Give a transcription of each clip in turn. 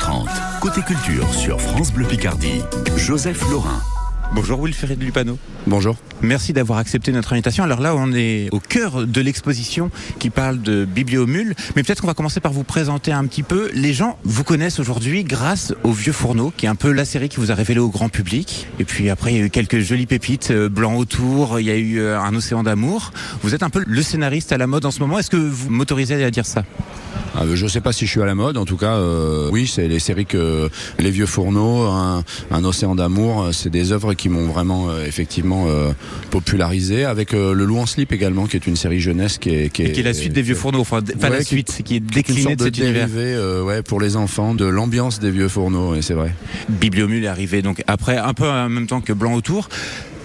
30. Côté culture sur France Bleu Picardie, Joseph Laurin. Bonjour Wilfried Lupano. Bonjour. Merci d'avoir accepté notre invitation. Alors là, on est au cœur de l'exposition qui parle de Bibliomule. Mais peut-être qu'on va commencer par vous présenter un petit peu. Les gens vous connaissent aujourd'hui grâce au Vieux Fourneau, qui est un peu la série qui vous a révélé au grand public. Et puis après, il y a eu quelques jolies pépites, euh, blanc autour, il y a eu euh, un océan d'amour. Vous êtes un peu le scénariste à la mode en ce moment. Est-ce que vous m'autorisez à dire ça? Je sais pas si je suis à la mode, en tout cas, euh, oui, c'est les séries que Les Vieux Fourneaux, Un, Océan d'amour, c'est des œuvres qui m'ont vraiment euh, effectivement euh, popularisé, avec Le Loup en slip également, qui est une série jeunesse qui est... Qui est, qui est la suite des Vieux Fourneaux, enfin pas la suite, qui est déclinée de, cet univers. ouais, pour les enfants, de l'ambiance des Vieux Fourneaux, et c'est vrai. Bibliomule est arrivé donc après, un peu en même temps que Blanc autour.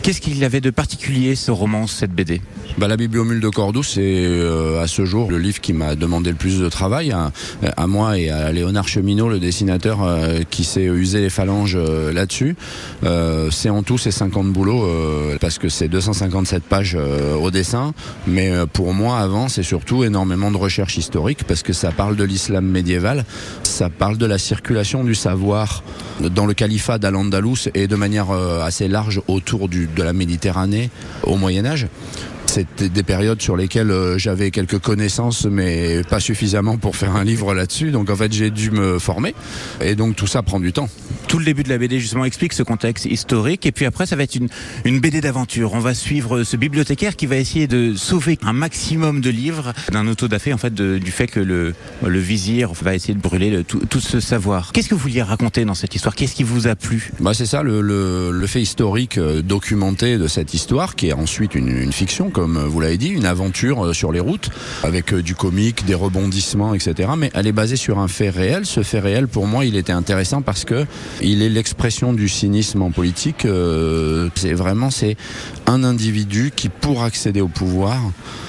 Qu'est-ce qu'il avait de particulier ce roman, cette BD bah, La Bibliomule de Cordoue, c'est euh, à ce jour le livre qui m'a demandé le plus de travail, à, à, moi et à Léonard Cheminot, le dessinateur euh, qui s'est usé les phalanges euh, là-dessus. c'est en tout ces 50 boulots, parce que c'est 257 pages au dessin, mais pour moi avant c'est surtout énormément de recherche historique, parce que ça parle de l'islam médiéval, ça parle de la circulation du savoir dans le califat d'Al-Andalus et de manière assez large autour du de la Méditerranée au Moyen Âge. C'était des périodes sur lesquelles euh, j'avais quelques connaissances, mais pas suffisamment pour faire un livre là-dessus. Donc en fait, j'ai dû me former. Et donc tout ça prend du temps. Tout le début de la BD justement explique ce contexte historique. Et puis après, ça va être une, une BD d'aventure. On va suivre ce bibliothécaire qui va essayer de sauver un maximum de livres d'un autodafé en fait du fait que le, le vizir va essayer de brûler tout, tout, ce savoir. Qu'est-ce que vous vouliez raconter dans cette histoire? Qu'est-ce qui vous a plu? Bah, C'est ça le, le, le, fait historique euh, documenté de cette histoire qui est ensuite une, une fiction comme vous l'avez dit, une aventure euh, sur les routes, avec euh, du comique, des rebondissements, etc. Mais elle est basée sur un fait réel. Ce fait réel, pour moi, il était intéressant parce que il est l'expression du cynisme en politique. Euh, c'est vraiment c'est un individu qui, pour accéder au pouvoir,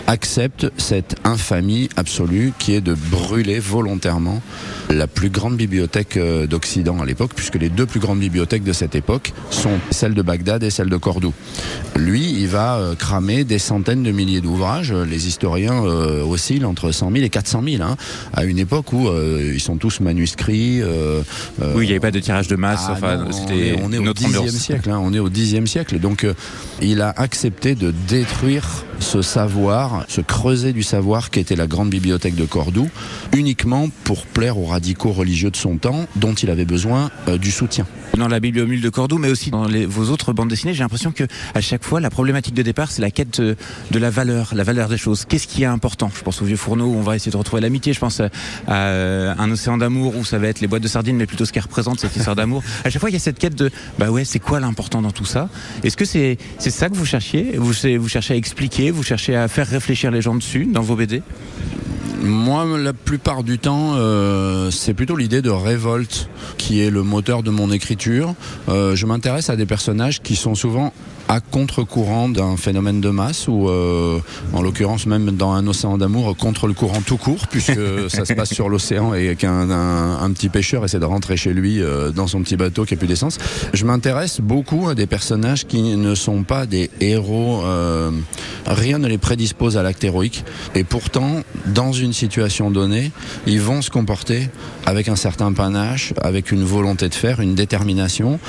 accepte cette infamie absolue qui est de brûler volontairement la plus grande bibliothèque d'Occident à l'époque, puisque les deux plus grandes bibliothèques de cette époque sont celle de Bagdad et celle de Cordoue. Lui, il va cramer des centaines de milliers d'ouvrages. Les historiens euh, oscillent entre 100 000 et 400 000, hein, à une époque où euh, ils sont tous manuscrits. Euh, oui, il n'y avait pas de tirage de masse. Ah enfin, c'était on est, au Xe siècle. Hein, on est au Xe siècle. Donc, il a accepté de détruire ce savoir, ce creuset du savoir qui était la grande bibliothèque de Cordoue, uniquement pour plaire aux radicaux religieux de son temps, dont il avait besoin du soutien. Dans la Bibliomule de Cordoue, mais aussi dans vos autres bandes dessinées, j'ai l'impression que à chaque fois, la problématique de départ, c'est la quête de, la valeur, la valeur des choses. Qu'est-ce qui est important? Je pense au vieux fourneau où on va essayer de retrouver l'amitié. Je pense à, euh, un océan d'amour où ça va être les boîtes de sardines, mais plutôt ce qui représente cette histoire d'amour. À chaque fois, il y a cette quête de, bah ouais, c'est quoi l'important dans tout ça? Est-ce que c'est c'est ça que vous cherchiez? Vous, vous cherchez à expliquer, vous cherchez à faire réfléchir les gens dessus dans vos BD moi, la plupart du temps, euh, c'est plutôt l'idée de révolte qui est le moteur de mon écriture. Euh, je m'intéresse à des personnages qui sont souvent à contre-courant d'un phénomène de masse ou euh, en l'occurrence même dans un océan d'amour contre le courant tout court puisque ça se passe sur l'océan et qu'un un, petit pêcheur essaie de rentrer chez lui euh, dans son petit bateau qui a plus d'essence. Je m'intéresse beaucoup à des personnages qui ne sont pas des héros. Euh, rien ne les prédispose à l'acte héroïque et pourtant dans une situation donnée, ils vont se comporter avec un certain panache, avec une volonté de faire, une détermination.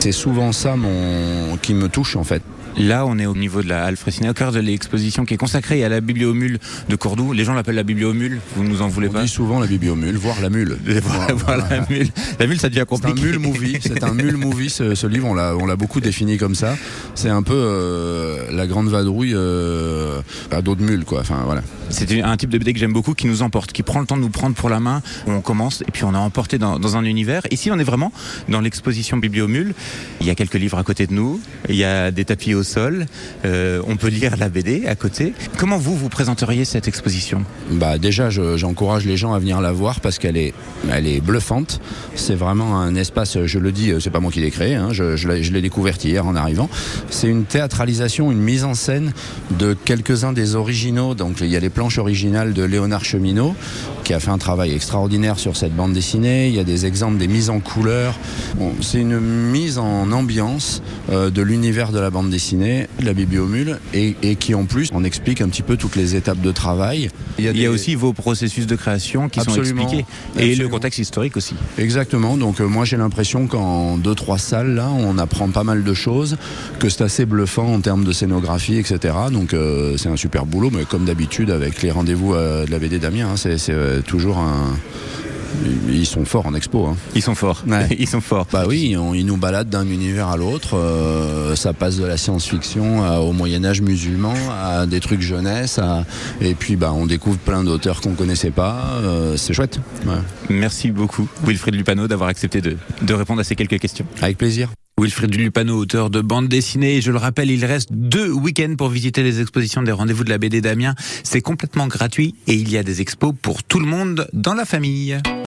C'est souvent ça mon, qui me touche en fait. Là, on est au niveau de la halle au cœur de l'exposition qui est consacrée à la bibliomule de Cordoue. Les gens l'appellent la bibliomule, vous nous en voulez on pas dit souvent la bibliomule, voire la mule. La mule. La mule, ça devient compliqué. C'est un mule movie, c'est un mule movie ce, livre, on l'a, on beaucoup défini comme ça. C'est un peu euh, la grande vadrouille euh, à dos de mule, quoi. Enfin, voilà. C'est un type de BD que j'aime beaucoup qui nous emporte, qui prend le temps de nous prendre pour la main. On commence et puis on est emporté dans, dans un univers. Ici, on est vraiment dans l'exposition Bibliomule. Il y a quelques livres à côté de nous, il y a des tapis au euh, on peut lire la BD à côté. Comment vous, vous présenteriez cette exposition? Bah Déjà, j'encourage les gens à venir la voir parce qu'elle est, elle est bluffante. C'est vraiment un espace, je le dis, c'est pas moi qui l'ai créé, hein, je, l'ai découvert hier en arrivant. C'est une théâtralisation, une mise en scène de quelques-uns des originaux. Donc il y a les planches originales de Léonard Cheminot qui a fait un travail extraordinaire sur cette bande dessinée. Il y a des exemples des mises en couleur. C'est une mise en ambiance euh, de l'univers de la bande dessinée dessinée, la bibliomule, et, et qui en plus on explique un petit peu toutes les étapes de travail. Il y a, des- aussi vos processus de création qui Absolument. sont expliqués et le contexte historique aussi. Exactement. Donc euh, moi j'ai l'impression qu'en deux trois salles là, on apprend pas mal de choses, que c'est assez bluffant en termes de scénographie, etc. Donc euh, c'est un super boulot, mais comme d'habitude avec les rendez-vous euh, de la BD d'Amiens, hein, c'est toujours un. Ils sont forts en expo. Hein. Ils sont forts. Ouais. Ils sont forts. Bah oui, on- ils nous baladent d'un univers à l'autre. euh, ça passe de la science-fiction au Moyen Âge musulman, à des trucs jeunesse, à- et puis bah on découvre plein d'auteurs qu'on connaissait pas. euh, c'est chouette. Ouais. Merci beaucoup, Wilfried Lupano, d'avoir accepté de, de répondre à ces quelques questions. Avec plaisir. Wilfried Lupano, auteur de bande dessinée. Je le rappelle, il reste deux week-ends pour visiter les expositions des rendez-vous de la BD d'Amiens. C'est complètement gratuit et il y a des expos pour tout le monde dans la famille.